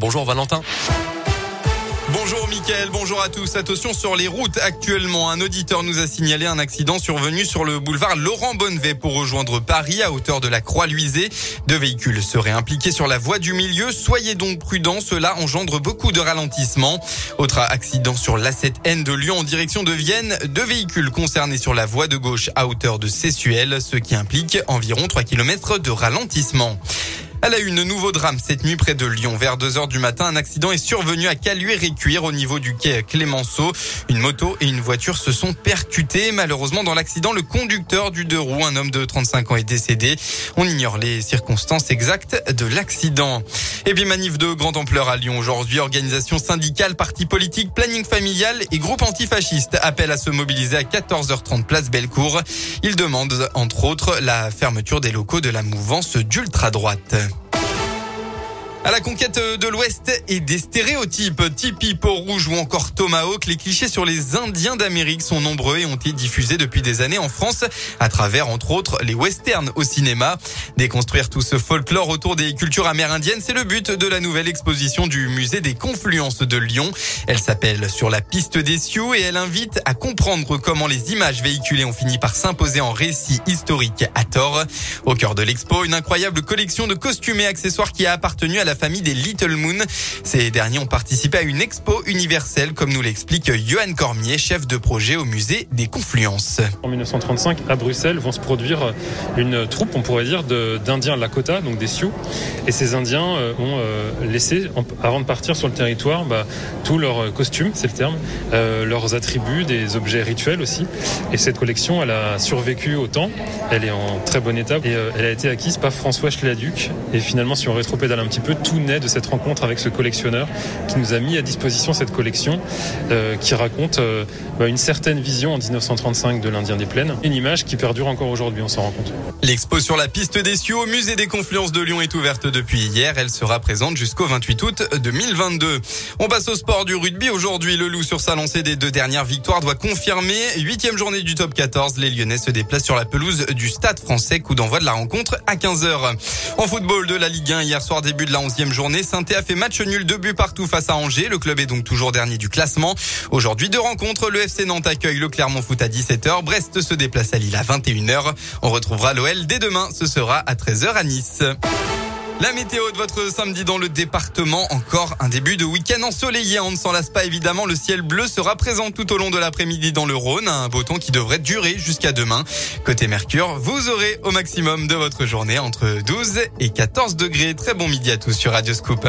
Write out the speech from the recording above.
Bonjour Valentin. Bonjour Mickaël, bonjour à tous. Attention sur les routes actuellement. Un auditeur nous a signalé un accident survenu sur le boulevard Laurent Bonnevet pour rejoindre Paris à hauteur de la Croix-Luisée. Deux véhicules seraient impliqués sur la voie du milieu. Soyez donc prudents, cela engendre beaucoup de ralentissements. Autre accident sur l'A7N de Lyon en direction de Vienne. Deux véhicules concernés sur la voie de gauche à hauteur de Sessuel, ce qui implique environ 3 km de ralentissement. À la une, nouveau drame cette nuit près de Lyon. Vers 2 heures du matin, un accident est survenu à Caluire-et-Cuire au niveau du quai Clémenceau. Une moto et une voiture se sont percutées. Malheureusement, dans l'accident, le conducteur du deux roues, un homme de 35 ans, est décédé. On ignore les circonstances exactes de l'accident. Et puis manif de grande ampleur à Lyon aujourd'hui. Organisation syndicale, parti politique, planning familial et groupe antifasciste appellent à se mobiliser à 14h30 place Bellecour. Ils demandent entre autres la fermeture des locaux de la mouvance d'ultra-droite. À la conquête de l'Ouest et des stéréotypes, Tipeee, Port-Rouge ou encore Tomahawk, les clichés sur les Indiens d'Amérique sont nombreux et ont été diffusés depuis des années en France à travers, entre autres, les westerns au cinéma. Déconstruire tout ce folklore autour des cultures amérindiennes, c'est le but de la nouvelle exposition du musée des confluences de Lyon. Elle s'appelle Sur la piste des Sioux et elle invite à comprendre comment les images véhiculées ont fini par s'imposer en récit historique à tort. Au cœur de l'expo, une incroyable collection de costumes et accessoires qui a appartenu à la famille des Little Moon. Ces derniers ont participé à une expo universelle, comme nous l'explique Johan Cormier, chef de projet au musée des Confluences. En 1935, à Bruxelles, vont se produire une troupe, on pourrait dire, d'Indiens Lakota, donc des Sioux. Et ces Indiens euh, ont euh, laissé, avant de partir sur le territoire, bah, tous leurs costumes, c'est le terme, euh, leurs attributs, des objets rituels aussi. Et cette collection, elle a survécu au temps. Elle est en très bon état et elle a été acquise par François Schladuc. Et finalement, si on rétropédale un petit peu, tout naît de cette rencontre avec ce collectionneur qui nous a mis à disposition cette collection euh, qui raconte euh, bah, une certaine vision en 1935 de l'Indien des Plaines. Une image qui perdure encore aujourd'hui, on s'en rend compte. L'expo sur la piste des Sioux au musée des Confluences de Lyon est ouverte depuis hier. Elle sera présente jusqu'au 28 août 2022. On passe au sport du rugby. Aujourd'hui, le Loup sur sa lancée des deux dernières victoires doit confirmer. Huitième journée du top 14. Les Lyonnais se déplacent sur la pelouse du Stade français. Coup d'envoi de la rencontre à 15h. En football de la Ligue 1, hier soir, début de la 11e journée. saint a fait match nul, deux buts partout face à Angers. Le club est donc toujours dernier du classement. Aujourd'hui, deux rencontres. Le FC Nantes accueille le Clermont Foot à 17h. Brest se déplace à Lille à 21h. On retrouvera l'OL dès demain. Ce sera à 13h à Nice. La météo de votre samedi dans le département, encore un début de week-end ensoleillé. On ne s'en lasse pas évidemment. Le ciel bleu sera présent tout au long de l'après-midi dans le Rhône. Un beau temps qui devrait durer jusqu'à demain. Côté Mercure, vous aurez au maximum de votre journée entre 12 et 14 degrés. Très bon midi à tous sur Radio Scoop.